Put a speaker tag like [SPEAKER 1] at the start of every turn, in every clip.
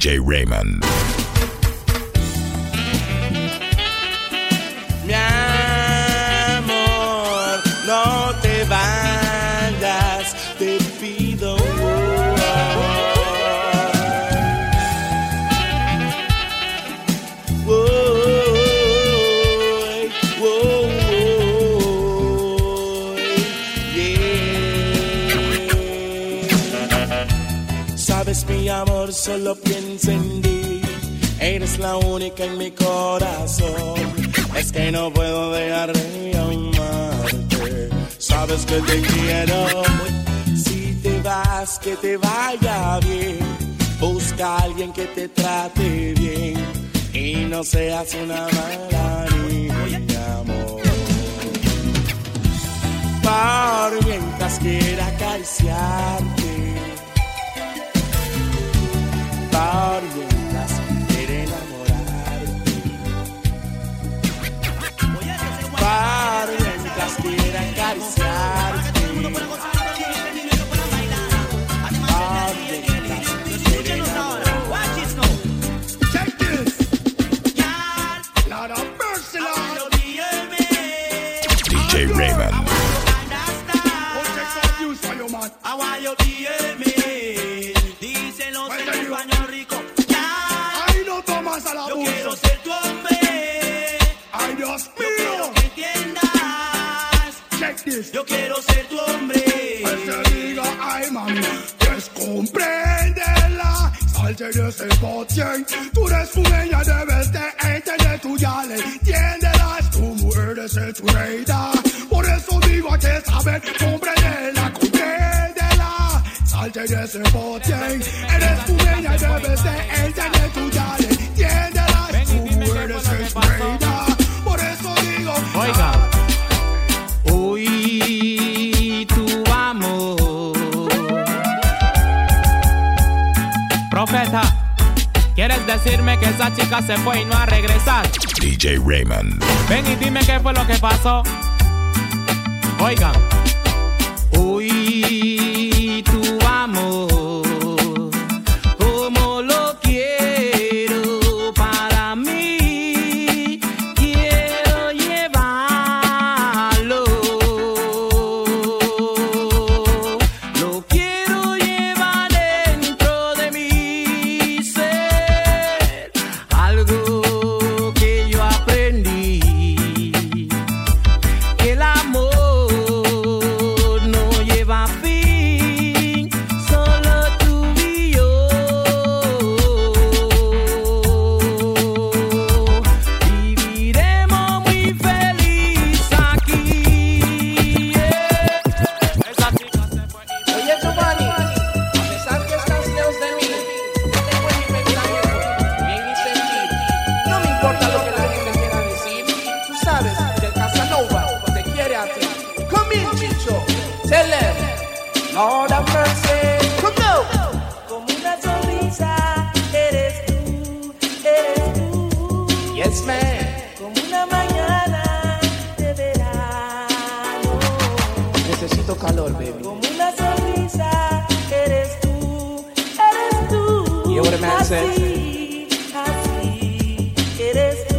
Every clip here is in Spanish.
[SPEAKER 1] DJ Raymond.
[SPEAKER 2] Mi solo pienso en ti. Eres la única en mi corazón. Es que no puedo dejar de amarte. Sabes que te quiero. Si te vas, que te vaya bien. Busca a alguien que te trate bien. Y no seas una mala niña, amor. Por mientras quiera acariciarte. Por mientras quiera enamorarte. Por mientras quiera acariciarte. Por mientras
[SPEAKER 3] Yo quiero ser tu hombre.
[SPEAKER 4] Pues te diga, ay, mami, descompréndela. Salte de ese botín. Tú eres su ella, debes de entender tu ya le entiéndela. Es tu mujer de ser tu reina. Por eso digo que saber comprenderla, compréndela. Salte de ese botín. Eres tu ella, debes de entender tu ya le entiéndela. Es tu mujer de ser tu reina. Por eso digo,
[SPEAKER 5] Oiga. ¿Quieres decirme que esa chica se fue y no ha regresado?
[SPEAKER 1] DJ Raymond.
[SPEAKER 5] Ven y dime qué fue lo que pasó. Oigan. Uy,
[SPEAKER 6] Lord have mercy. Come now.
[SPEAKER 2] Como una sonrisa, eres tú, eres tú.
[SPEAKER 6] Yes, man.
[SPEAKER 2] Como una mañana de verano.
[SPEAKER 6] Necesito calor, baby.
[SPEAKER 2] Como una sonrisa, eres tú, eres tú.
[SPEAKER 6] You know what a man says?
[SPEAKER 2] Así, así, eres tú.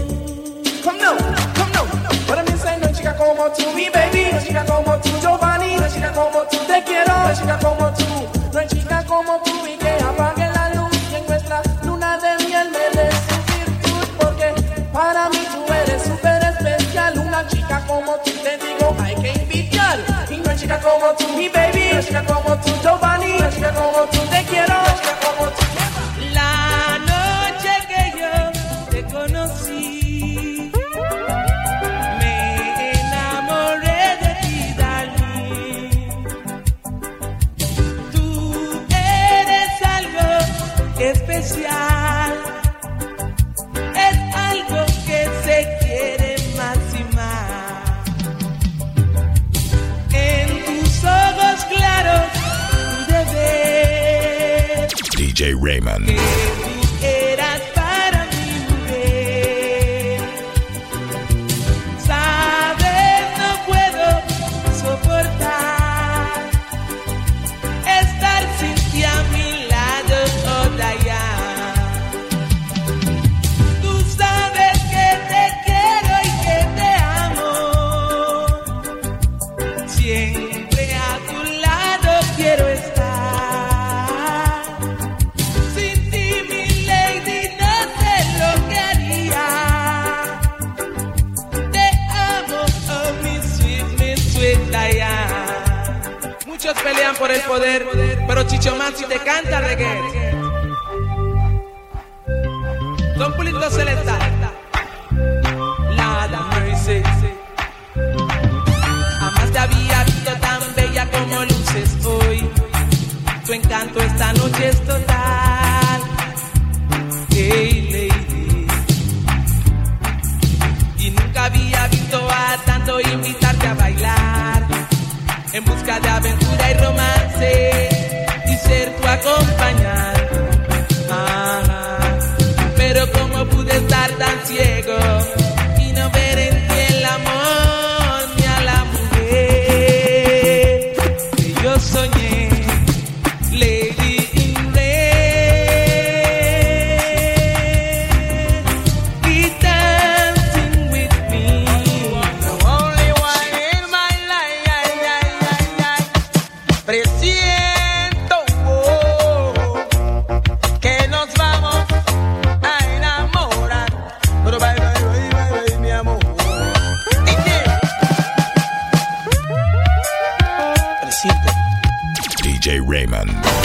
[SPEAKER 6] Come now, come now. What I'm saying, no chica como tú, mi baby. No chica como tú, Giovanni. No chica como tú, como tú, mi baby. No hay chica como tú, Giovanni. No hay chica como tú, te quiero. No hay chica como tú.
[SPEAKER 1] DJ Raymond.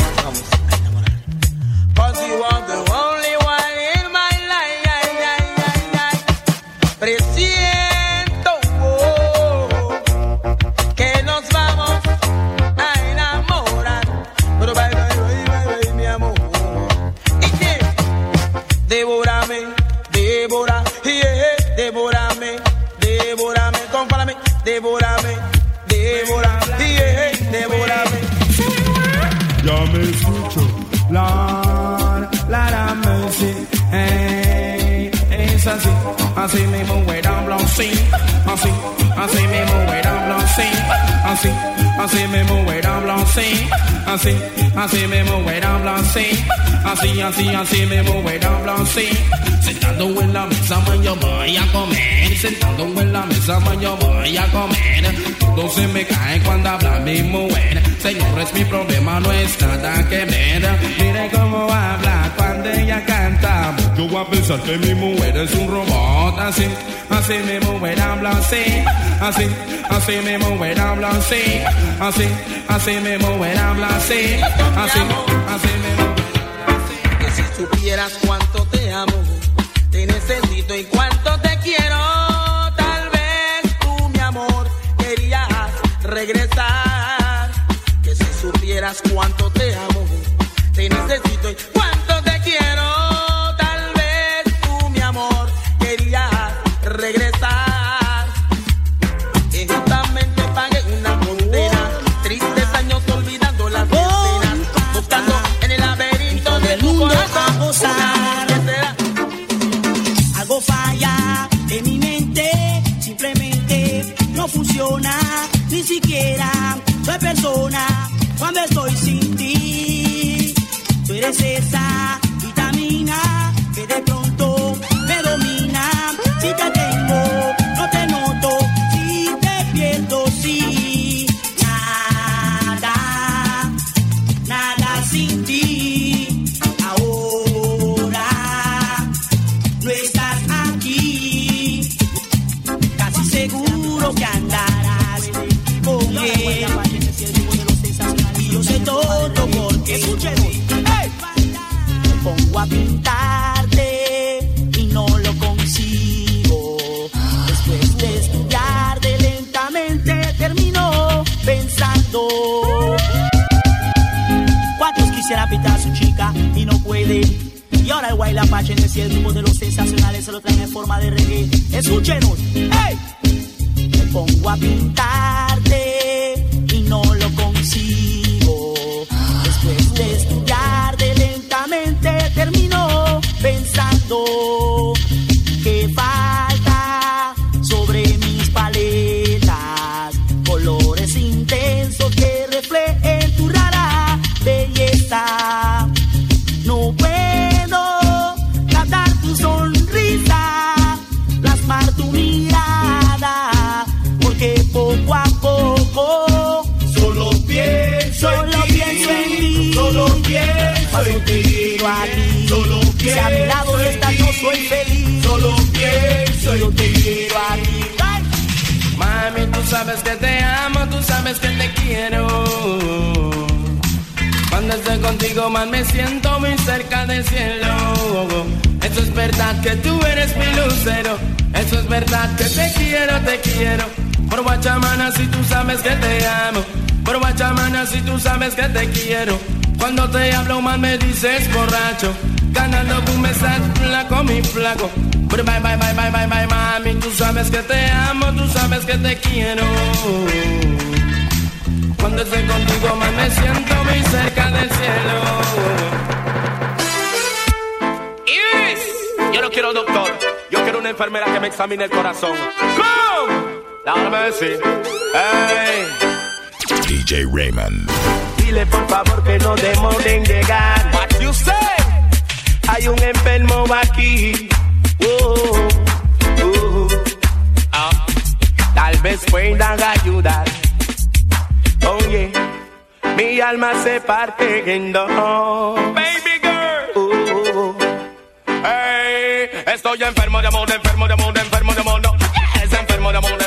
[SPEAKER 7] así, así me moverá así.
[SPEAKER 2] Así, así, así me moverá así. Sentando en la mesa, man, yo voy a comer. Sentando en la mesa, man, yo voy a comer. Todo se me cae cuando habla mi mujer. Señor, es mi problema, no es nada que ver. Mire cómo habla cuando ella canta. Yo voy a pensar que mi mujer es un robot así. Así mismo me habla así, así, así mismo me habla así, así, así mismo me habla así, así, así mismo. Que si
[SPEAKER 3] supieras cuánto te amo, te necesito y cuánto te quiero, tal vez tú mi amor querías regresar. Que si supieras cuánto te amo, te necesito y
[SPEAKER 2] sabes que te amo, tú sabes que te quiero. Cuando estoy contigo, más me siento muy cerca del cielo. Eso es verdad que tú eres mi lucero. Eso es verdad que te quiero, te quiero. Por Guachamana, si tú sabes que te amo. Por Guachamana, si tú sabes que te quiero. Cuando te hablo mal me dices borracho. Ganando tú me flaco, mi flaco. Bye, bye, bye, bye, bye, bye, mami. Tú sabes que te amo, tú sabes que te quiero. Cuando estoy contigo más me siento muy cerca del cielo.
[SPEAKER 8] Iris, yo no quiero doctor, yo quiero una enfermera que me examine el corazón. ¡Come! Dame sí. Hey.
[SPEAKER 9] DJ Raymond.
[SPEAKER 10] Dile por favor que no demoren llegar.
[SPEAKER 8] What you say?
[SPEAKER 10] Hay un enfermo aquí. Oh, oh. Ah, Tal vez puedan ayudar. Oye, mi alma se parte en dos.
[SPEAKER 8] Baby girl.
[SPEAKER 10] Oh,
[SPEAKER 8] Hey, estoy enfermo de amor, enfermo de amor, enfermo de amor. No. Es enfermo de amor, enfermo de amor,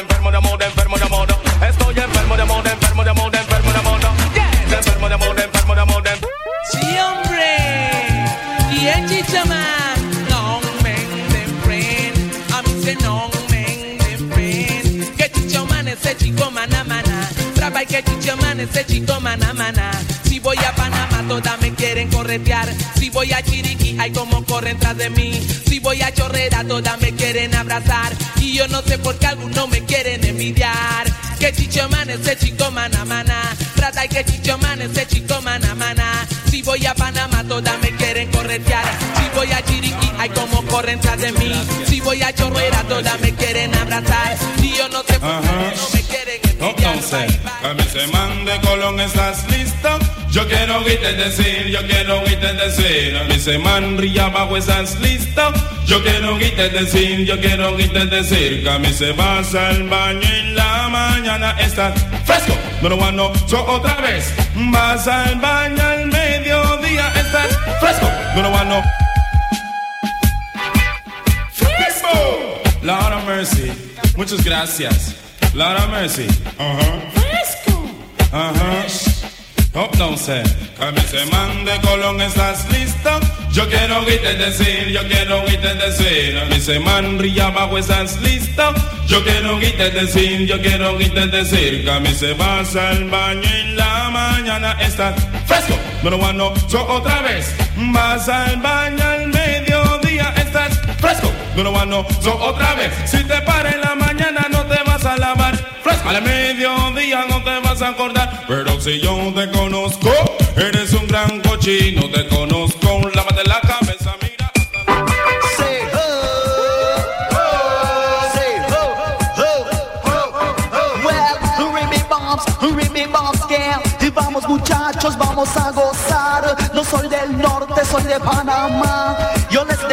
[SPEAKER 1] que chichaman ese chico mana mana. Si voy a Panamá todas me quieren corretear. Si voy a Chiriquí hay como corren tras de mí. Si voy a Chorrera todas me quieren abrazar. Y yo no sé por qué algunos me quieren envidiar. Que chichaman ese chico mana mana. Trata y que chichaman ese chico mana mana. Si voy a Panamá todas me quieren corretear. Si voy a Chiriquí hay como corren tras de mí. Si voy a Chorrera todas me quieren abrazar. Y yo no sé por qué me
[SPEAKER 7] Colón, ¿estás listo? Yo quiero oírte decir, yo quiero oírte decir. A mí se man ría abajo, ¿estás listo? Yo quiero oírte decir, yo quiero oírte decir. Que a mí se vas al baño en la mañana, estás fresco. No lo bueno, so otra vez. Vas al baño al mediodía, estás fresco. No lo bueno. Fresco. Of mercy. Muchas gracias. Of mercy. Ajá. Fresco. Ajá. Oh, no sé. Se mande Colón, ¿estás listo? Yo quiero oírte decir, yo quiero oírte decir. A mí se man ría abajo, ¿estás listo? Yo quiero oírte decir, yo quiero oírte decir. Que a mí se vas al baño en la mañana, estás fresco. Lo bueno, so otra vez. Vas al baño al mediodía, estás fresco. Lo bueno, so otra vez. Si te paras en la mañana, no te vas a lavar. Al mediodía no te vas a acordar. Pero si yo te conozco, eres un gran cochino. Te conozco, lávate la cabeza, mira.
[SPEAKER 11] Vamos muchachos, vamos a gozar. No soy del norte, soy de Panamá.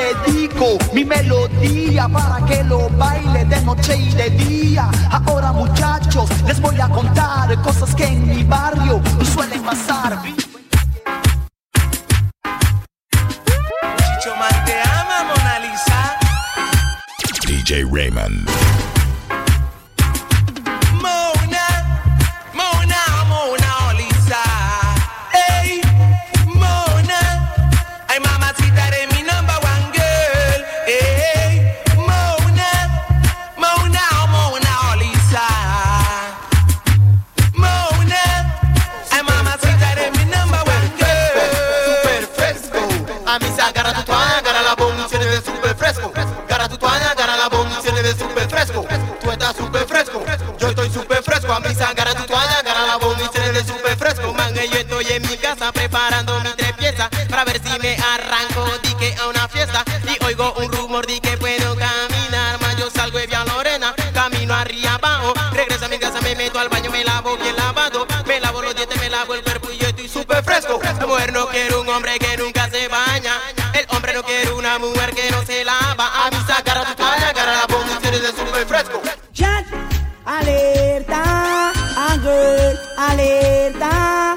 [SPEAKER 11] Dedico mi melodía para que lo baile de noche y de día. Ahora muchachos, les voy a contar cosas que en mi barrio suelen pasar.
[SPEAKER 1] Chicho Man te ama, Mona Lisa.
[SPEAKER 9] DJ Raymond.
[SPEAKER 11] Lavo el cuerpo y yo estoy super fresco. La mujer no quiere un hombre que nunca se baña. El hombre no quiere una mujer que no se lava. A mí sacar a tu toalla, agarra la bomba y de fresco.
[SPEAKER 3] Chat, alerta, Angel, alerta,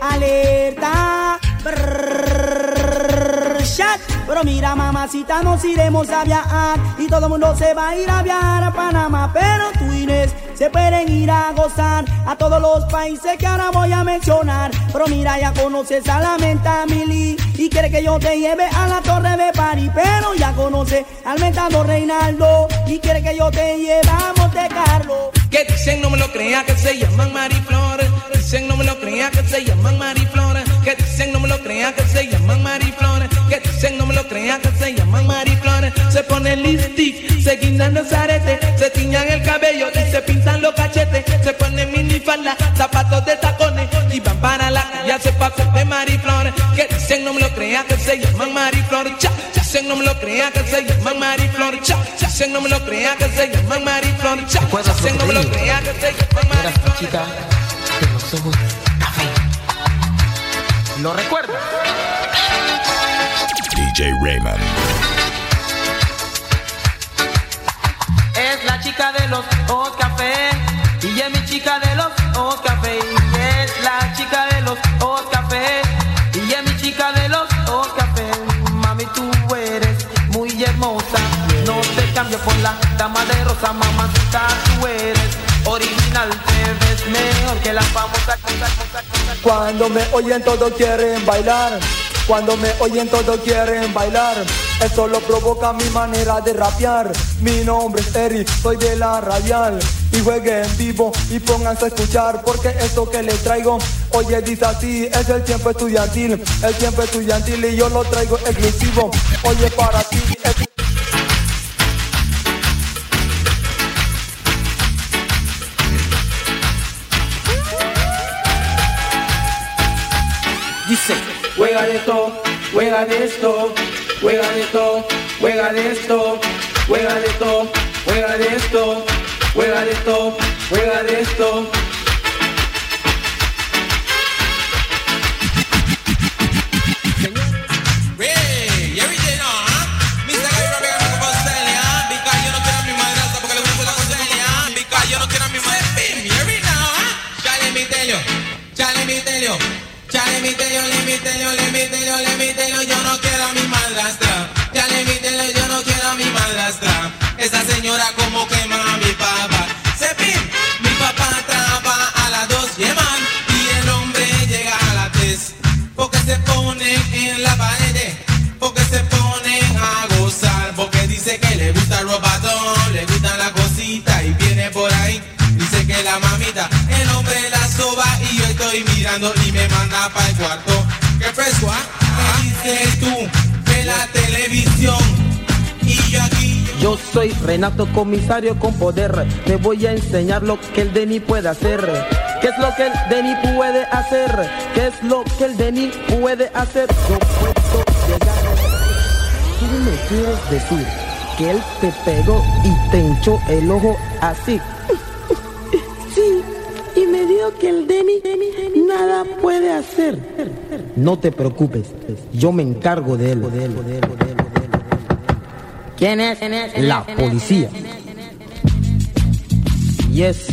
[SPEAKER 3] alerta, brrrr, chat. Pero mira, mamacita, nos iremos a viajar y todo el mundo se va a ir a viajar a. Pero tú, se pueden ir a gozar a todos los países que ahora voy a mencionar. Pero mira, ya conoces a la menta Mili y quiere que yo te lleve a la torre de París. Pero ya conoce al mentado Reinaldo y quiere que yo te lleve a Monte Carlo.
[SPEAKER 1] Que dicen no me lo crea que se llaman Mariflores. Dicen no me lo crea que se llaman Mariflores. Que dicen no me lo crea que se llaman Mariflores. Que dicen no me lo crea que se llaman Mariflores. Se ponen lipstick, se guindan los aretes, se tiñan el cabello y se pintan los cachetes. Se ponen minifalda, zapatos de tacones y van para la calle se pasan de Mariflores. Que dicen no me lo crea que se llaman Mariflores. Cha, dicen no me lo crea que se llaman Mariflores. Cha, dicen no me lo crea que se llaman Mariflores. Cha, dicen no me lo crea que se llaman Mariflores.
[SPEAKER 12] ¿Lo recuerda?
[SPEAKER 8] DJ Raymond.
[SPEAKER 13] Es la chica de los ojos café y es mi chica de los ojos café y es la chica de los ojos café y es mi chica de los ojos café. Mami, tú eres muy hermosa, no te cambio por la dama de rosa, mamacita, tú eres original, mejor que la famosa cosa, cosa, cosa.
[SPEAKER 14] Cuando me oyen todos quieren bailar. Cuando me oyen todos quieren bailar. Eso lo provoca mi manera de rapear. Mi nombre es Eric, soy de la radial. Y juegue en vivo y pónganse a escuchar. Porque esto que les traigo, oye, dice así: es el tiempo estudiantil. El tiempo estudiantil y yo lo traigo exclusivo. Oye, para ti.
[SPEAKER 1] Dice, juega de esto, juega de esto, juega de esto, juega de esto, juega de esto, juega de esto, juega de esto, juega de esto.
[SPEAKER 7] El hombre la soba y yo estoy mirando y me manda para el cuarto. ¿Qué fresco, ah? ¿Qué dices tú de la televisión? Y yo aquí
[SPEAKER 13] Yo soy Renato Comisario con poder. Te voy a enseñar lo que el Denny puede hacer. ¿Qué es lo que el Denny puede hacer? ¿Qué es lo que el Denny puede hacer? Yo puedo llegar. Me quieres decir que él te pegó y te hinchó el ojo así. Que el Denny nada puede hacer. No te preocupes, yo me encargo de él. ¿Quién es? La policía. Yes.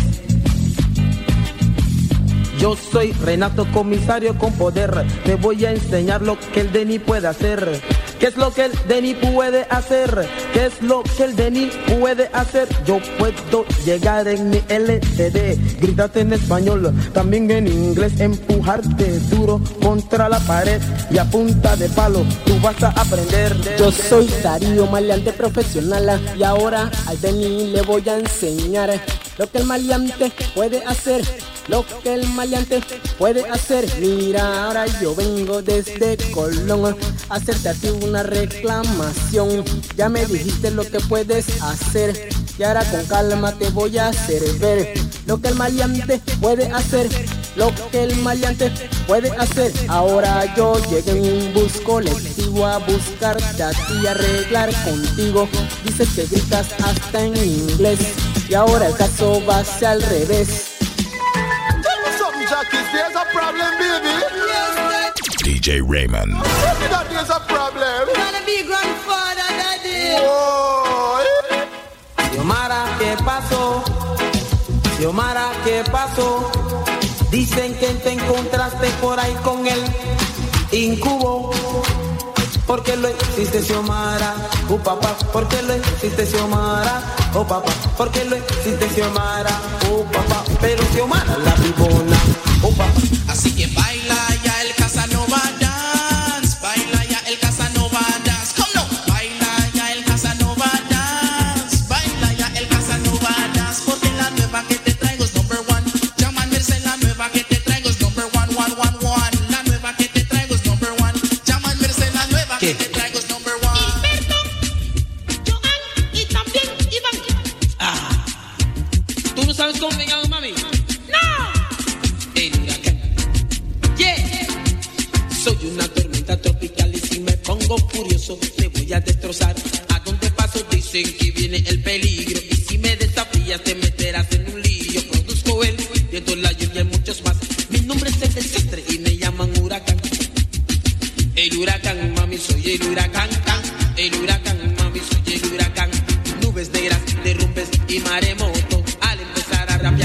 [SPEAKER 13] Yo soy Renato Comisario con poder. Te voy a enseñar lo que el Denny puede hacer. ¿Qué es lo que el Denny puede hacer? ¿Qué es lo que el Denny puede hacer? Yo puedo llegar en mi LTD, gritarte en español, también en inglés, empujarte duro contra la pared y a punta de palo tú vas a aprender.
[SPEAKER 15] Yo soy Darío, maleante profesional y ahora al Denny le voy a enseñar lo que el maleante puede hacer, lo que el maleante puede hacer. Mira, ahora yo vengo desde Colón a hacerte a ti una reclamación. Ya me dijiste lo que puedes hacer y ahora con calma te voy a hacer ver lo que el maleante puede hacer, lo que el maleante puede hacer. Ahora yo llegué en un bus colectivo a buscarte a ti y arreglar contigo. Dices que gritas hasta en inglés y ahora el caso va hacia al revés.
[SPEAKER 8] DJ Raymond.
[SPEAKER 11] That there's a problem.
[SPEAKER 13] Gonna be grandfather, daddy.
[SPEAKER 11] Oh,
[SPEAKER 13] Xiomara, ¿qué pasó? Xiomara, ¿qué pasó? Dicen que te encontraste por ahí con el incubo.
[SPEAKER 10] ¿Por qué lo hiciste Xiomara? Oh papá, ¿por qué lo hiciste Xiomara? Oh papá, ¿por qué lo hiciste Xiomara? Oh papá, pero Xiomara la pibona. Oh papá.
[SPEAKER 2] Así que baila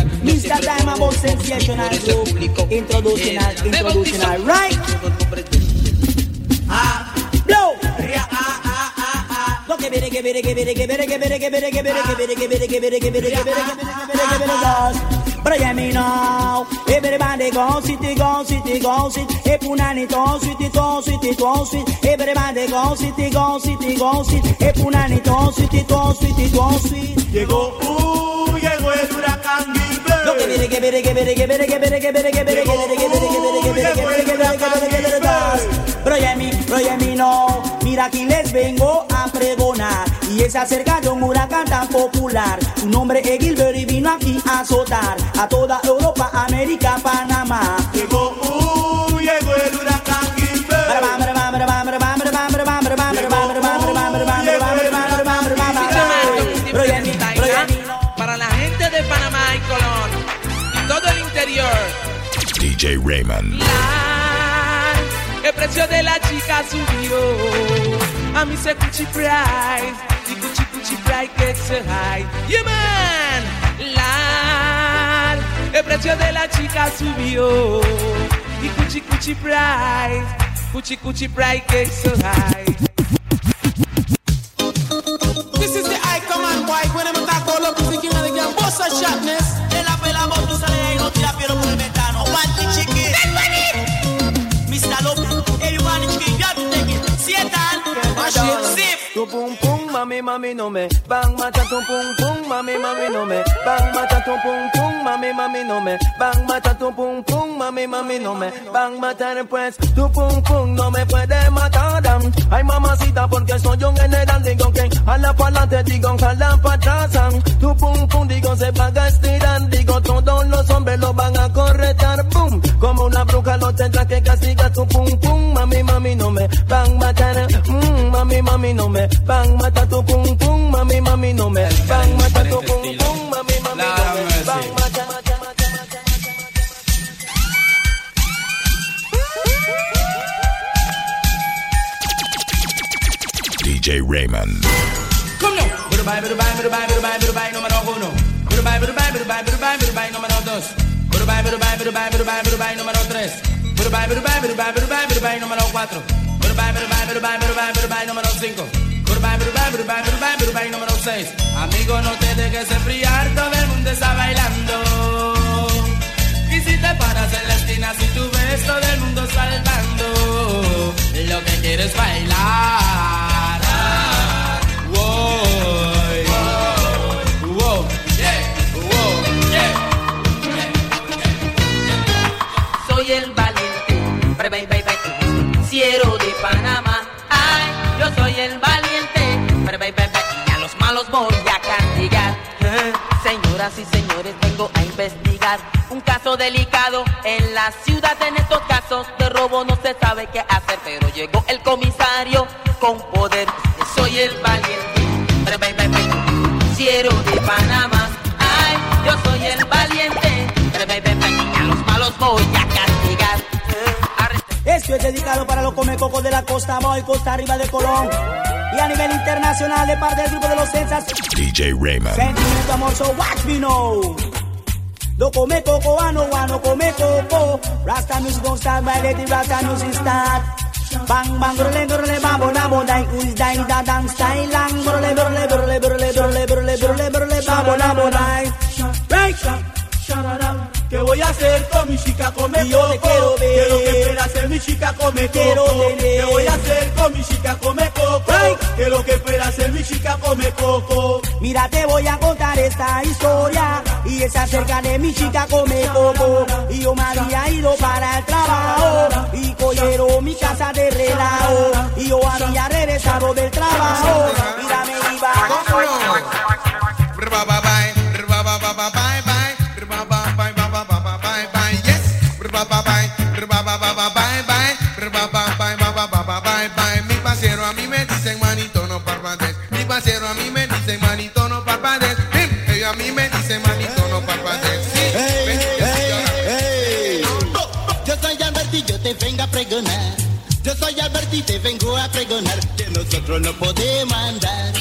[SPEAKER 3] Mr. Diamond
[SPEAKER 1] about
[SPEAKER 3] sensational low. Introductional, introductional, right? Ah, blow. But I mean now, everybody go sit, go sit, go sit. Hey, punani, go sit, go sit, go sit. Everybody go sit, go sit, go sit. Hey, punani, go sit, go sit, go sit.
[SPEAKER 16] Llegó. Uh,
[SPEAKER 3] Mira aquí les vengo a pregonar. Y es acerca de un huracán tan popular. Su nombre es Gilbert y vino aquí a azotar a toda Europa, América, Panamá.
[SPEAKER 8] Raymond.
[SPEAKER 1] Line, eu de la chica, subiu. A mim se é cuti price. E cuti cuti price que so high. Yeah, man. lá, eu pressionei la chica, subiu. E cuti cuti price. Cuti cuti price que so high.
[SPEAKER 10] Tu pum pum, mami, mami, no me. Bang, mata tu pum pum, mami, mami, no me. Bang, mata tu pum pum, mami, mami, no me. Bang, mata tu pum pum, mami, mami, no me. Bang, mata después. Tu pum pum no me puede matar. dam. Ay, mamacita, porque soy un general. Digo que a la pa'lante, digo que a la. Tu pum pum, digo se van a estirar. Digo todos los hombres lo van a corretar. Boom, como una bruja lo tendrás que castigar. Tu pum pum, mami, mami, no me. Bang, matar. Mm, mami, mami, no me bang, mata tu pum pum, mami, mami, no me bang, mata tu pum pum, mami, mami, no me bang, mata, mata, mata, mata.
[SPEAKER 8] DJ Raymond.
[SPEAKER 2] Come now. Burubai, burubai, burubai, burubai, burubai, no mano uno. Burubai, burubai, burubai, burubai, burubai, no mano dos. Burubai, burubai, burubai, burubai, burubai, no mano tres. Burubai, burubai, burubai, burubai, burubai, no mano cuatro. 5. Curva, curva, curva, curva, y número 6. Amigo, no te dejes enfriar, todo el mundo está bailando. Y si te paras en la esquina, si tú ves todo el mundo saltando, lo que quieres bailar.
[SPEAKER 17] Señoras y señores, vengo a investigar un caso delicado en la ciudad. En estos casos de robo no se sabe qué hacer, pero llegó el comisario con poder. Soy el valiente, ciero de Panamá. Ay, yo soy el valiente, a los malos voy a castigar.
[SPEAKER 3] Esto es dedicado para los comecocos de la costa boy, costa arriba de Colón. Y a nivel internacional de parte del grupo de los Sensas.
[SPEAKER 8] DJ Raymond.
[SPEAKER 3] Sentimiento amor, so watch me know. No come coco, ano, ano, come coco. Rasta music don't start by lady, Rasta music start. Bang, bang, grole, grole, bambo, na, cool die da dance style lang Brole brole brole brole brole brole brole brole babona bonai
[SPEAKER 16] Hey, ¿Qué voy a hacer con mi chica come
[SPEAKER 3] yo te
[SPEAKER 16] coco?
[SPEAKER 3] quiero ver.
[SPEAKER 16] ¿Qué lo que espera hacer mi chica come
[SPEAKER 3] Quiero
[SPEAKER 16] coco?
[SPEAKER 3] tener.
[SPEAKER 16] ¿Qué voy a hacer con mi chica come coco? ¿Qué lo que espera hacer mi chica come coco?
[SPEAKER 3] Mira, te voy a contar esta historia y es acerca de mi chica come coco. Y yo me había ido para el trabajo y cogieron mi casa de relajo. Y yo había regresado del trabajo. Mira, me iba.
[SPEAKER 18] Te vengo a pregonar. Yo soy Alberti, te vengo a pregonar que nosotros no podemos andar.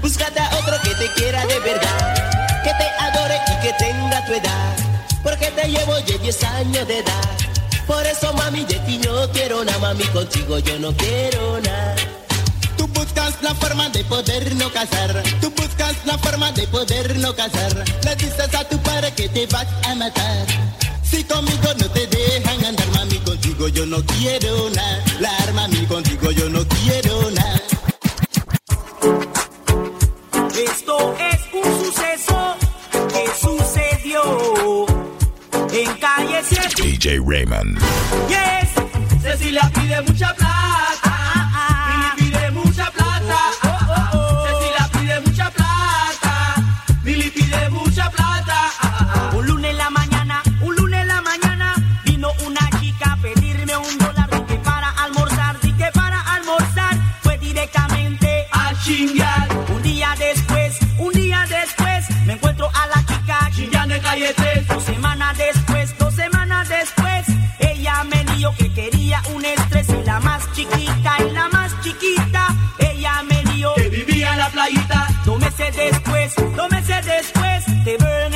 [SPEAKER 18] Búscate a otro que te quiera de verdad, que te adore y que tenga tu edad. Porque te llevo ya 10 años de edad. Por eso, mami, de ti no quiero nada, mami, contigo yo no quiero nada. Tú buscas la forma de podernos casar. Tú buscas la forma de podernos casar. Le dices a tu padre que te vas a matar. Si conmigo no te dejan andar, mami, contigo yo no quiero nada. La arma, mami, contigo yo no quiero nada.
[SPEAKER 3] Esto es un suceso que sucedió en calle 7.
[SPEAKER 8] DJ Raymond.
[SPEAKER 3] Yes.
[SPEAKER 16] Cecilia pide mucha plata.
[SPEAKER 3] Que quería un estrés y la más chiquita, y la más chiquita, ella me dijo
[SPEAKER 16] que vivía en la playita.
[SPEAKER 3] Dos meses después, dos meses después, te veo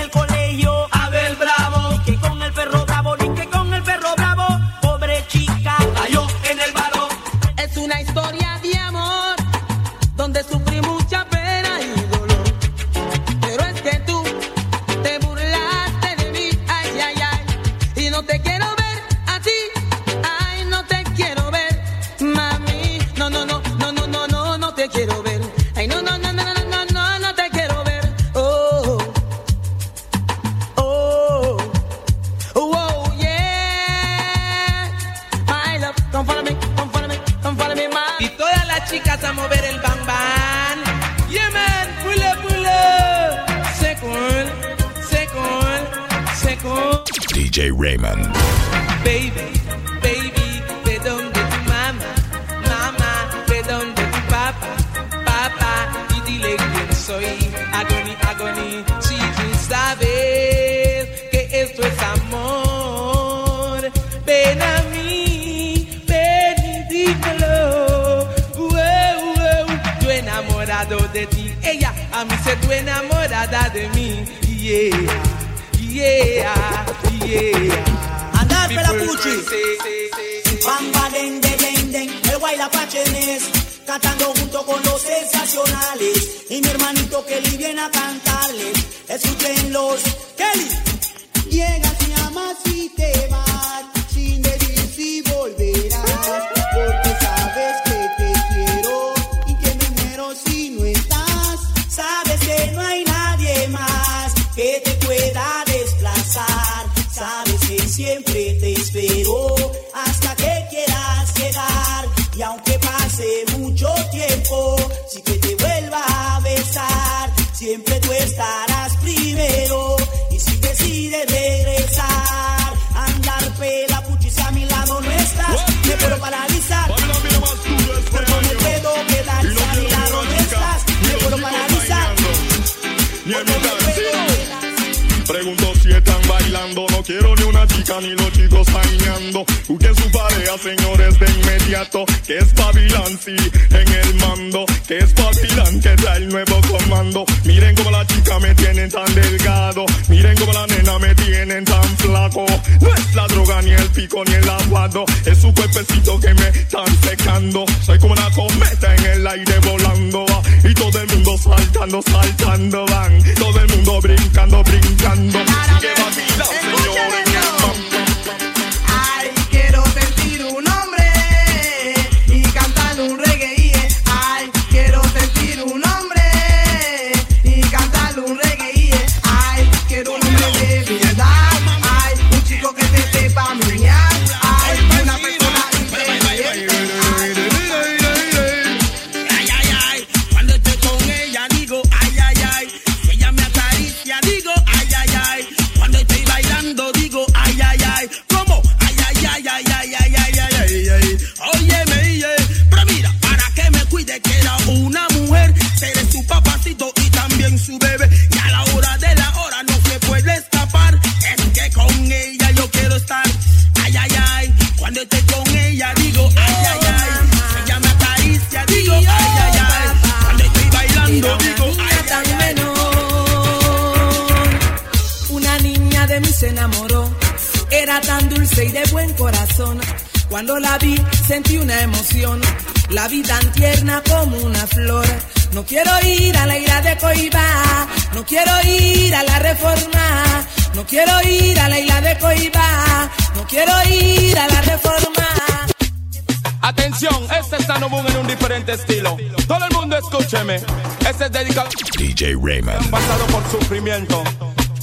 [SPEAKER 3] Y si decides regresar, andar pela puchis a mi lado no estás, me puedo paralizar. Porque me puedo quedar si a mi lado no estás, me puedo paralizar.
[SPEAKER 19] Pregunto si están bailando, no quiero ni una chica ni los chicos bailando. Busquen su pareja, señores, de inmediato. Que es Pavilán, sí, en el mando. Que es Pavilán, que trae el nuevo comando. Miren cómo la chica me tienen tan delgado. Miren cómo la nena me tienen tan flaco. No es la droga, ni el pico, ni el aguado. Es su cuerpecito que me están secando. Soy como una cometa
[SPEAKER 16] el aire volando va. Y todo el mundo saltando, saltando van. Todo el mundo brincando, brincando. Sigue vacilando, señores.
[SPEAKER 1] Estoy con ella digo, ay, ay, ay, ella me acaricia, digo, ay, ay, ay, cuando estoy bailando digo, ay, ay,
[SPEAKER 20] tan
[SPEAKER 1] ay.
[SPEAKER 20] Una niña de mí se enamoró. Era tan dulce y de buen corazón. Cuando la vi sentí una emoción. La vi tan tierna como una flor. No quiero ir a la ira de Coiba. No quiero ir a la reforma. No quiero ir a la isla de Coiba. No quiero ir a la reforma.
[SPEAKER 7] Atención, este es Sano Boom en un diferente estilo. Todo el mundo escúcheme. Este es dedicado
[SPEAKER 8] DJ Raymond.
[SPEAKER 7] pasado por sufrimiento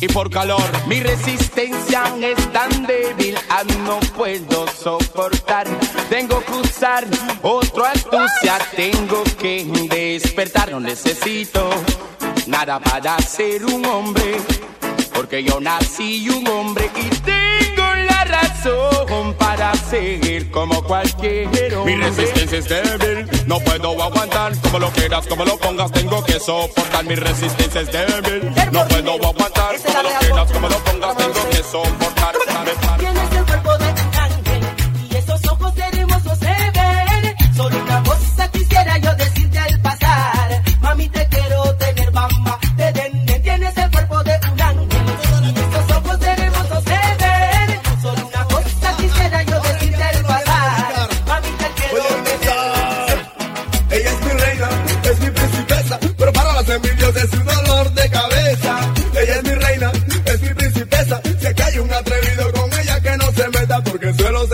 [SPEAKER 7] y por calor. Mi resistencia es tan débil, ah, no puedo soportar. Tengo que usar otro astucia, tengo que despertar. No necesito nada para ser un hombre, porque yo nací un hombre y tengo la razón para seguir como cualquier hombre. Mi resistencia es débil, no puedo aguantar. Como lo quieras, como lo pongas, tengo que soportar. Mi resistencia es débil, no puedo aguantar. Como lo quieras, como lo pongas, tengo que soportar.
[SPEAKER 4] Tienes el cuerpo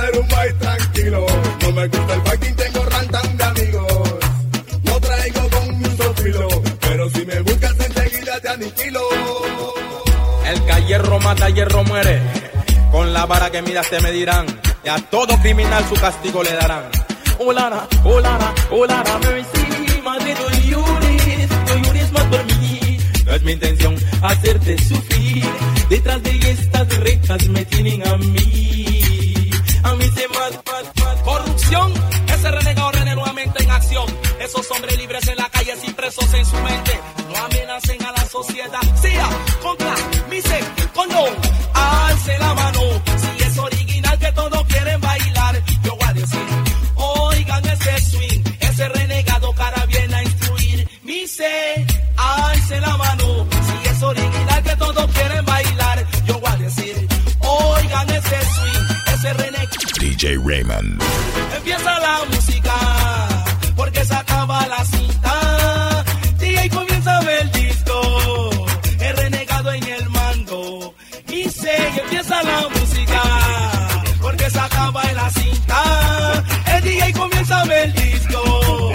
[SPEAKER 21] ser un país tranquilo. No me gusta el fighting, tengo rantan de amigos. No traigo con mucho filo, pero si me buscas enseguida te aniquilo.
[SPEAKER 22] El que hierro mata, hierro muere. Con la vara que miras te medirán. Y a todo criminal su castigo le darán. Ulara, ulara, ulara, mercy. Madre, no llores, no llores más por mí. No es mi intención hacerte sufrir. Detrás de estas rejas me tienen a mí.
[SPEAKER 1] Ese renegado rene nuevamente en acción. Esos hombres libres en la calle sin presos en su mente. Empieza la música, porque se acaba la cinta. Y ahí comienza a ver el disco, el renegado en el mando. Y se empieza la música, porque se acaba la cinta. El DJ comienza a ver el disco,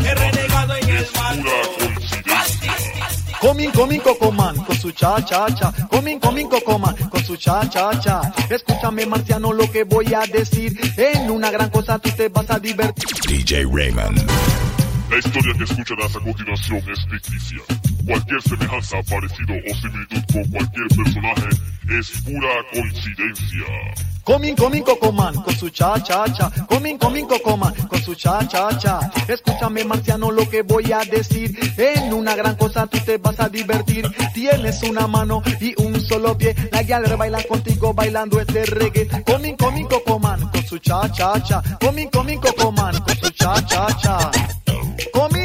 [SPEAKER 1] el renegado en el mando.
[SPEAKER 23] Coming, coming, Cocoman, con su cha, cha, cha. Coming, coming, Cocoman, cha, cha, cha. Escúchame, marciano, lo que voy a decir. En una gran cosa tú te vas a divertir.
[SPEAKER 8] DJ Raymond.
[SPEAKER 16] La historia que escucharás a continuación es ficticia. Cualquier semejanza, parecido o similitud con cualquier personaje es pura coincidencia.
[SPEAKER 23] Coming, coming, Cocoman, con su cha, cha, cha. Coming, coming, Cocoman, con su cha, cha, cha. Escúchame, marciano, lo que voy a decir. En una gran cosa tú te vas a divertir. Tienes una mano y un solo pie. La guiadera baila contigo bailando este reggae. Coming, coming, Cocoman, con su cha, cha, cha. Coming, coming, Cocoman, con su cha, cha, cha.
[SPEAKER 1] ¡Come!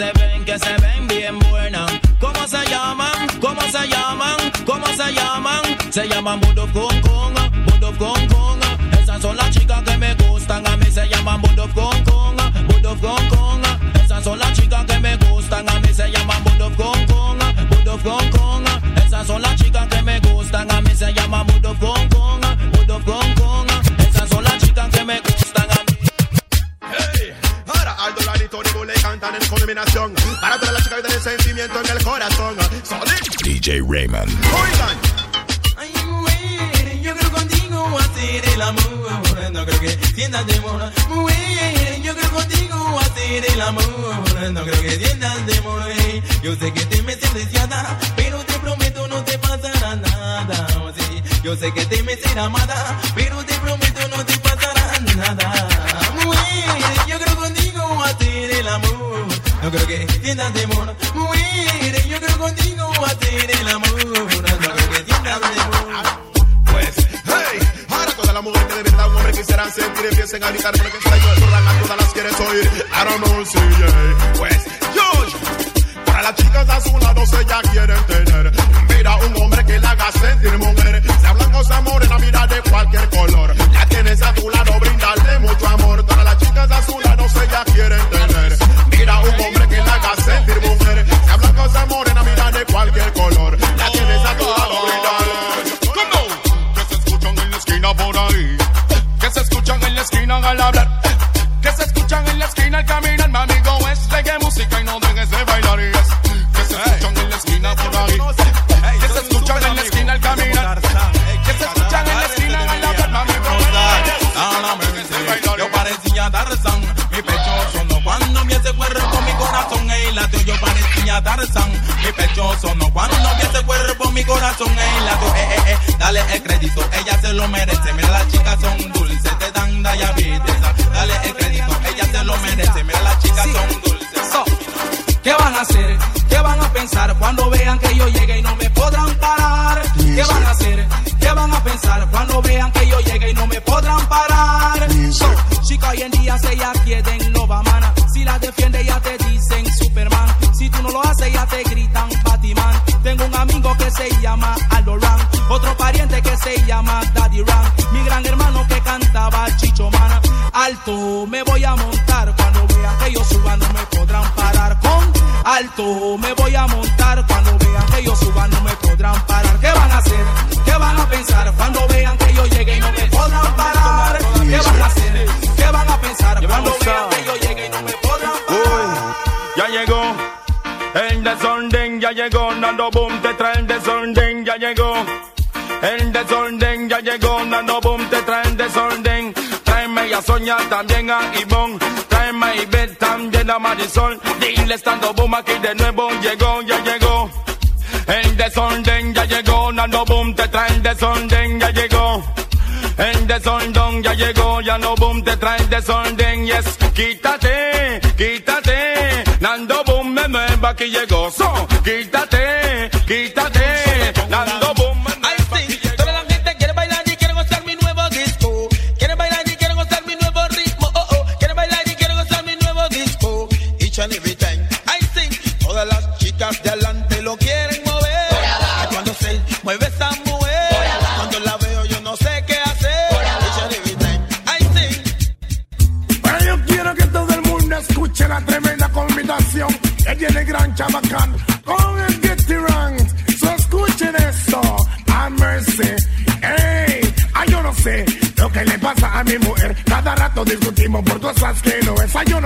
[SPEAKER 1] Se ven, que se ven bien buenas. ¿Cómo se llaman? ¿Cómo se llaman? ¿Cómo se llaman? Se llaman Budo Kong Kong, Budo Kong Kong. Esas son las chicas que me gustan, a mí se llaman Budo Kong Kong, Budo Kong Kong. Esas son las chicas que me gustan, a mí se llaman Budo Kong Kong, Budo Kong Kong. Esas que me gustan, a mí se llaman Budo Kong Kong,
[SPEAKER 24] En combinación Para todas las chicas que tienen sentimiento en el corazón Solid
[SPEAKER 8] DJ Raymond.
[SPEAKER 24] Oigan
[SPEAKER 1] Ay, mujer, yo creo contigo hacer el amor. No creo que sientas temor. Mujer, yo creo contigo hacer el amor. No creo que sientas temor. Yo sé que te me deseada, pero te prometo no te pasará nada. Oh, sí, Yo sé que te me será amada, pero te prometo no te pasará nada. Mujer, yo creo contigo hacer el amor. No creo que sientas temor. Mujer, yo creo contigo hacer el amor. No creo que sientas temor.
[SPEAKER 24] Pues, hey, ahora todas las mujeres de verdad un hombre quisieran sentir Empiecen a gritar porque está yo a todas las quieres oír I don't know, sí, yeah. Pues, yo, para las chicas a su lado ella quieren tener Mira un hombre que la haga sentir mujer Se hablan cosas morena, mira de cualquier color La tienes a tu lado, brindarle mucho amor Para las chicas a su lado ella quieren tener Mira un hombre que la haga sentir mujer Se hablan cosas morena, mira de cualquier color La tienes a
[SPEAKER 7] ¿Cómo? Que se escuchan en la esquina por ahí. Que se escuchan en la esquina al hablar. Que se escuchan en la esquina al caminar.
[SPEAKER 1] Corazón ey latió. Eh, eh, eh, dale el crédito, ella se lo merece. Mira las chicas son
[SPEAKER 7] llegó el desorden, ya llegó Nando Boom, te trae el desorden. Tráeme a Soña, también a Ivonne, tráeme a Ivette, también a Marisol. Dile estando boom aquí de nuevo, llegó, ya llegó. El desorden ya llegó, Nando Boom te trae el desorden, ya llegó. El desorden ya llegó, ya no boom te trae el desorden, yes. Quítate, quítate, Nando Boom me nueva que llegó, so. Quítate,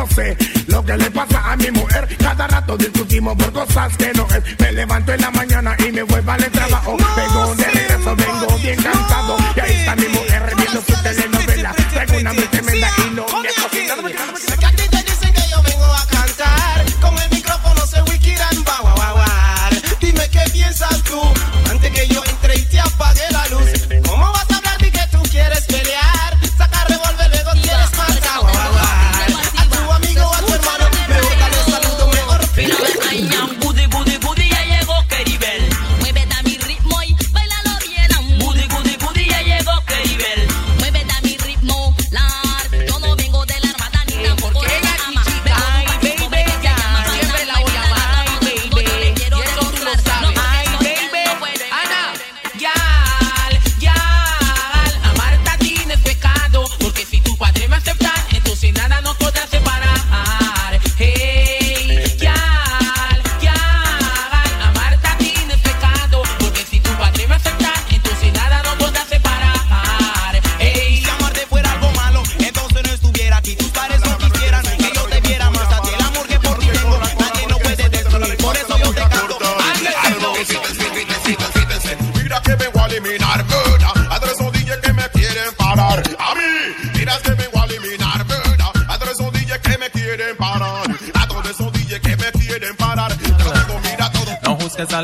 [SPEAKER 25] no sé
[SPEAKER 9] lo que le pasa a mi mujer. Cada rato discutimos por cosas que no es. Me levanto en la mañana y me voy para el trabajo.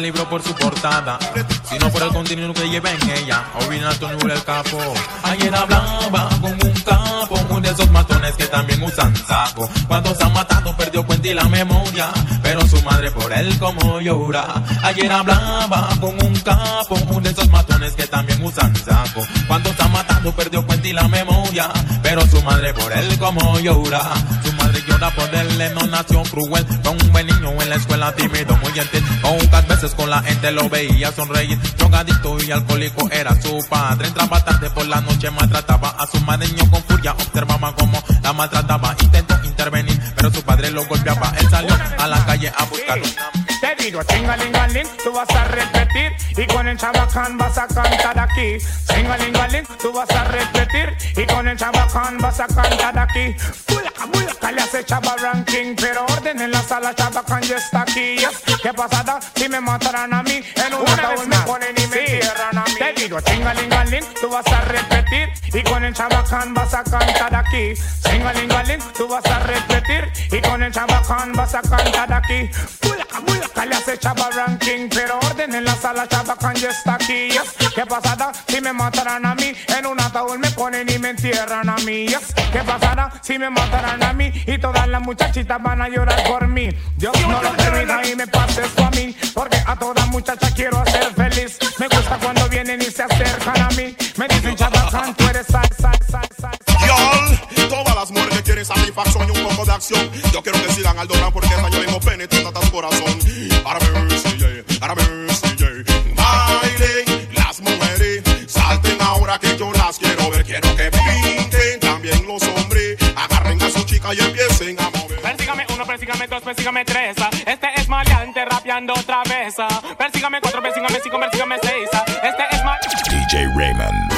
[SPEAKER 22] Al libro por su portada, sino por el contenido que lleva en ella. Original Tony el capo. Ayer hablaba con un capo, uno de esos matones que también usan saco. Cuando se han matado perdió cuenta y la memoria, pero su madre por él como llora. Ayer hablaba con un capo, uno de esos matones que también usan saco. Cuando se han matado perdió cuenta y la memoria, pero su madre por él como llora. Madre llora por él, no nació cruel, fue un buen niño en la escuela tímido, muy gentil. Pocas veces con la gente lo veía sonreír. Drogadicto y alcohólico era su padre. Entraba tarde por la noche, maltrataba a su madre. Niño con furia observaba cómo la maltrataba. Intentó intervenir, pero su padre lo golpeaba. Él salió a la calle a buscar una.
[SPEAKER 25] Digo, chingalingaling, tú vas a repetir y con el chabacán vas a cantar aquí. Chingalingaling, tú vas a repetir y con el chabacán vas a cantar aquí. Mulaca, mulaca, le hace chava ranking, pero orden en la sala, chabacán ya está aquí. Yes. ¿Qué pasada si me mataran a mí? En un ataúd me ponen y me cierran digo, chingalingaling, tú vas a repetir y con el chabacán vas a cantar aquí. Chingalingaling, tú vas a repetir y con el chabacán vas a cantar aquí. Mulaca, mulaca, le hace chava ranking, pero orden en la sala, chabacán ya está aquí. Yes. ¿Qué pasada si me mataran a mí? En un ataúd me ponen y me entierran a mí. Yes. ¿Qué pasará si me mataran a mí? Y todas las muchachitas van a llorar por mí. Dios no lo permita y me pase esto a mí. Porque a todas muchachas quiero hacer feliz. Y se acercan a mí. Me dicen chabacán, tú eres sal, sal, sal, sal.
[SPEAKER 24] Y'all, todas las mujeres que quieren satisfacción y un poco de acción. Yo quiero que sigan al Dorán porque esta yo mismo penetra tu corazón. Para ver si yeah, para ver si yeah. Bailen las mujeres, salten ahora que yo las quiero ver. Quiero que pinten también los hombres. Agarren a su chica y empiecen a mover.
[SPEAKER 25] Persígame uno, persígame dos, persígame tres. Este es maleante rapeando otra vez. Persígame cuatro, persígame cinco, persígame
[SPEAKER 8] Raymond.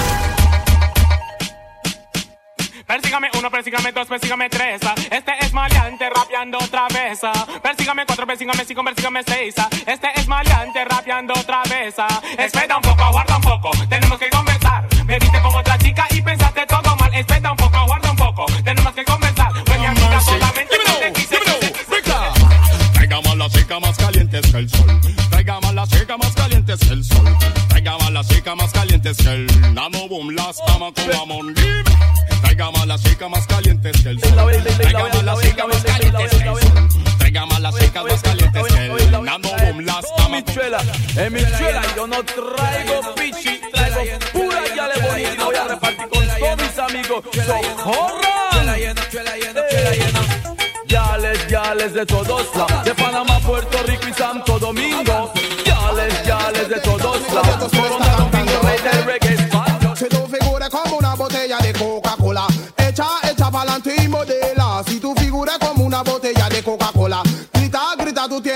[SPEAKER 25] Persígame uno, persígame dos, persígame tres. ah. Este es maleante rapeando otra vez. ah. Persígame cuatro, persígame cinco, persígame seis. ah. Este es maleante rapeando otra vez. Espera un poco, aguarda un poco. Tenemos que conversar. Me viste con otra chica y pensaste todo mal. Espera un poco, aguarda un poco. Tenemos que conversar. Fue mi amiga solamente te quise.
[SPEAKER 24] Traiga más la chica más calientes que el sol. Traiga más la chica más calientes que el sol. Traiga más la chica más calientes que el nano boom. Las camas con amor. Traiga más la chica más calientes que el sol. Traiga más la chica más calientes que el sol. Traiga las chicas más calientes que el nano boom. Las camas con
[SPEAKER 7] En mi chuela yo no traigo pichi, traigo pura yale bonita y voy a repartir con todos mis amigos. ¡Socorran! Yales, yales de todos lados, de Panamá, Puerto Rico y Santo Domingo.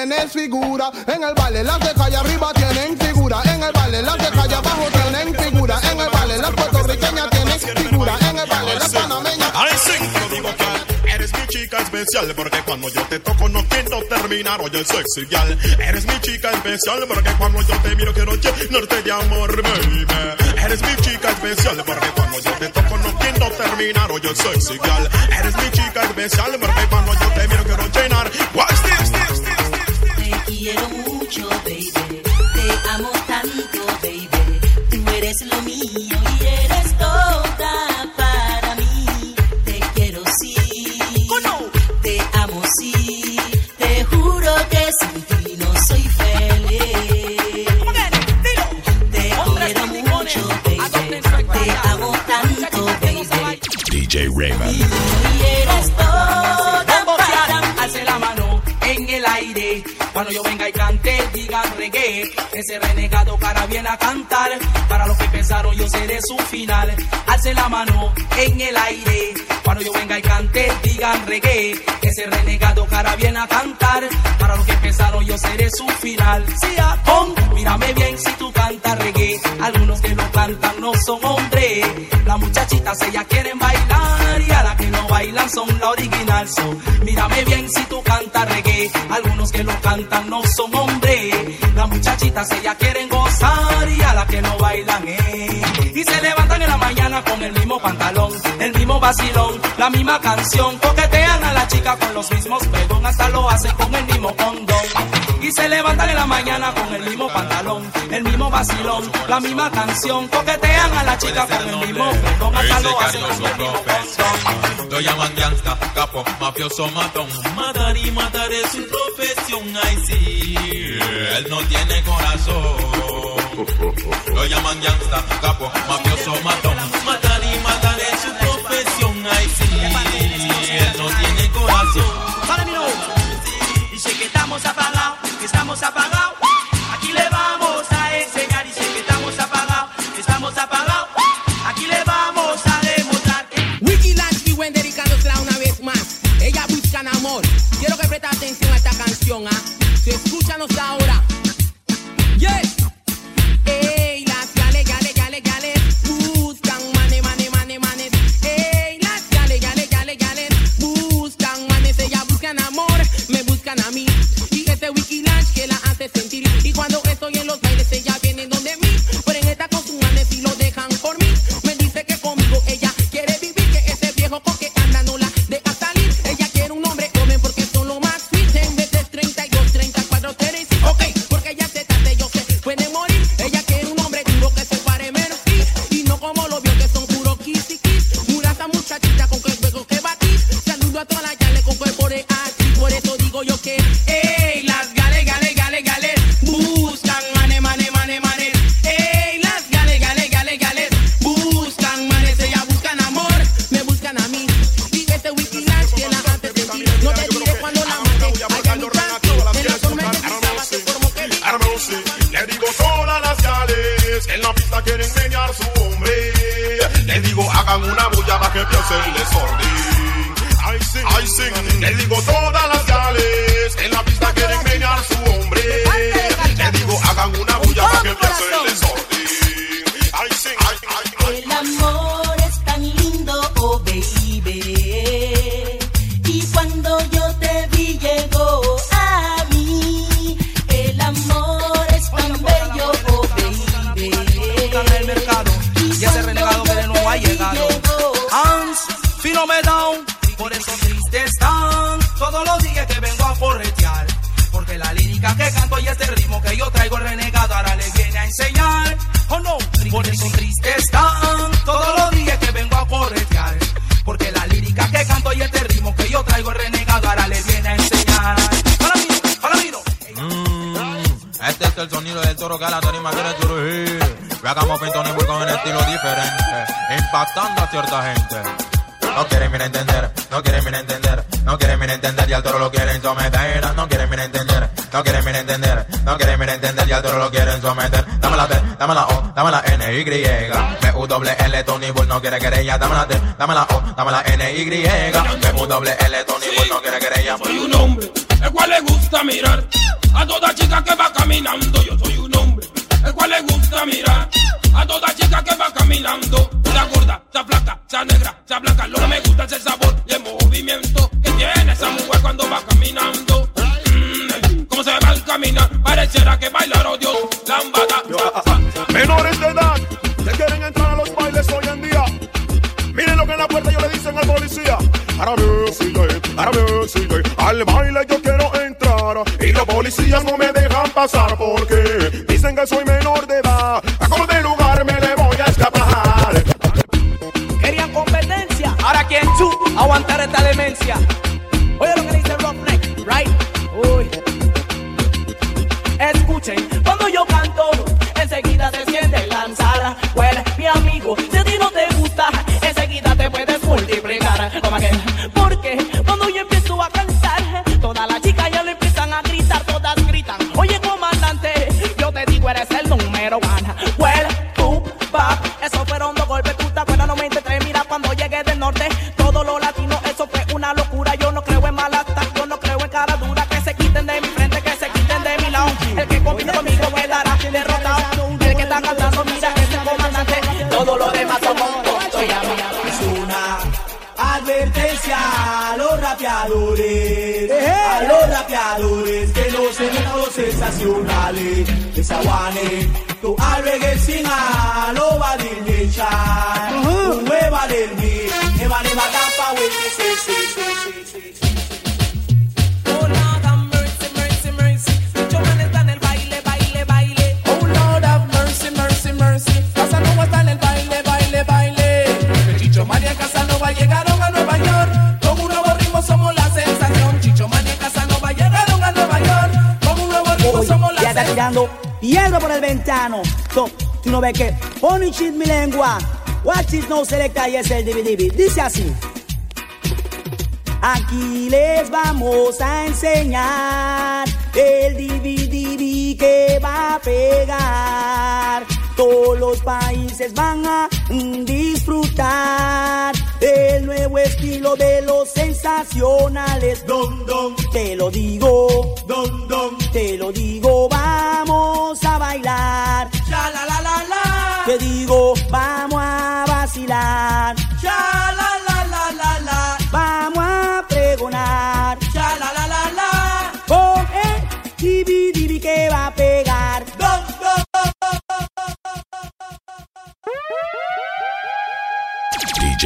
[SPEAKER 26] Tienes figura. En el baile las de calle arriba tienen figura. En el baile las de calle abajo tienen figura. En el baile las puertorriqueñas tienen figura. En el baile las panameñas.
[SPEAKER 24] Eres mi chica especial porque cuando yo te toco no quiero terminar. Oye, sexy gal, eres mi chica especial porque cuando yo te miro quiero llenarte de amor, baby. Eres mi chica especial porque cuando yo te toco no quiero terminar. Oye, sexy gal, eres mi chica especial porque cuando yo te miro quiero llenar. Watch this, this.
[SPEAKER 27] Te quiero mucho, baby. Te amo tanto, baby. Tú eres lo mío y eres toda para mí. Te quiero sí. Te amo sí. Te juro que sin ti no soy feliz. Te quiero mucho, baby. Te amo tanto, baby.
[SPEAKER 8] DJ Raymond.
[SPEAKER 1] Cuando yo venga y cante, digan reggae. Ese renegado cara viene a cantar. Para los que pensaron, yo seré su final. Alce la mano en el aire. Cuando yo venga y cante, digan reggae. Ese renegado cara viene a cantar. Para los que pensaron, yo seré su final. Si pon, mírame bien si tú cantan no son hombres. Las muchachitas ellas quieren bailar y a las que no bailan son la original. Mírame bien si tú cantas reggae. Algunos que lo cantan no son hombres. Las muchachitas ellas quieren gozar y a las que no bailan eh. Y se levantan en la mañana con el mismo pantalón, el mismo vacilón, la misma canción. Coquetean a la chica con los mismos pedón, hasta lo hacen con el mismo condón. Y se levantan en la mañana con el mismo pantalón, el mismo vacilón, la misma canción. Coquetean a la chica con el mismo pedón, hasta lo hacen con el mismo.
[SPEAKER 22] Lo llaman gangsta, capo, mafioso, matón. Matar y matar es su profesión, ay sí. Él no tiene corazón. Lo llaman gangsta, capo, mafioso, matón. Matar y matar es su profesión, ay sí. Él no tiene corazón.
[SPEAKER 1] Para que estamos apagados, que estamos apagados. A
[SPEAKER 5] esta canción, ¿ah? So, escúchanos ahora. No
[SPEAKER 24] quieren
[SPEAKER 22] mirar entender, no quieren mirar entender, no quieren mirar entender y al toro lo quieren someter. No quieren mirar entender, no quieren mirar entender, no quieren mirar entender y al toro lo quieren someter. Dame la T, dame la O, dame la N, Y. B, U, doble L, Tony Bull no quiere querella. Dame la T, dame la O, dame la N, Y. B, U, doble L, Tony Bull no quiere querella.
[SPEAKER 28] Soy un hombre, el cual le gusta mirar a toda chica que va caminando. Yo soy un hombre, el cual le gusta mirar a toda chica que va caminando. Sea gorda, sea flaca, sea negra, sea blanca. Lo que me gusta es el sabor y el movimiento que tiene esa mujer cuando va caminando. Mm, cómo se va al caminar, pareciera que bailar, oh Dios, lambada.
[SPEAKER 24] Menores de edad que quieren entrar a los bailes hoy en día. Miren lo que en la puerta ellos le dicen al policía. Ahora me sigue, ahora me sigue. Al baile yo quiero entrar. Y los policías no me dejan pasar porque dicen que soy menor de edad. A
[SPEAKER 1] aguantar esta demencia. Oye lo que dice Roughneck, right? Uy. Escuchen, cuando yo canto, enseguida se siente lanzar. Well, mi amigo, si a ti no te gusta, enseguida te puedes multiplicar. Como aquel.
[SPEAKER 29] Los
[SPEAKER 3] sensazionale Questa one Tu al reggae singa Lo va di lecha Un hueva del mi Neva neva tapa we say say say say say
[SPEAKER 1] está
[SPEAKER 3] tirando piedra por el ventano. So, Tú no ves que Pony cheat mi lengua. Watch it no selecta y es el DVD Dice así. Aquí les vamos a enseñar el DVD que va a pegar. Todos los países van a disfrutar el nuevo estilo de los sensacionales. Don, don, te lo digo. Don, don, te lo digo. Vamos a bailar. La la la la. Te digo, vamos a vacilar.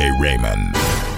[SPEAKER 8] Raymond.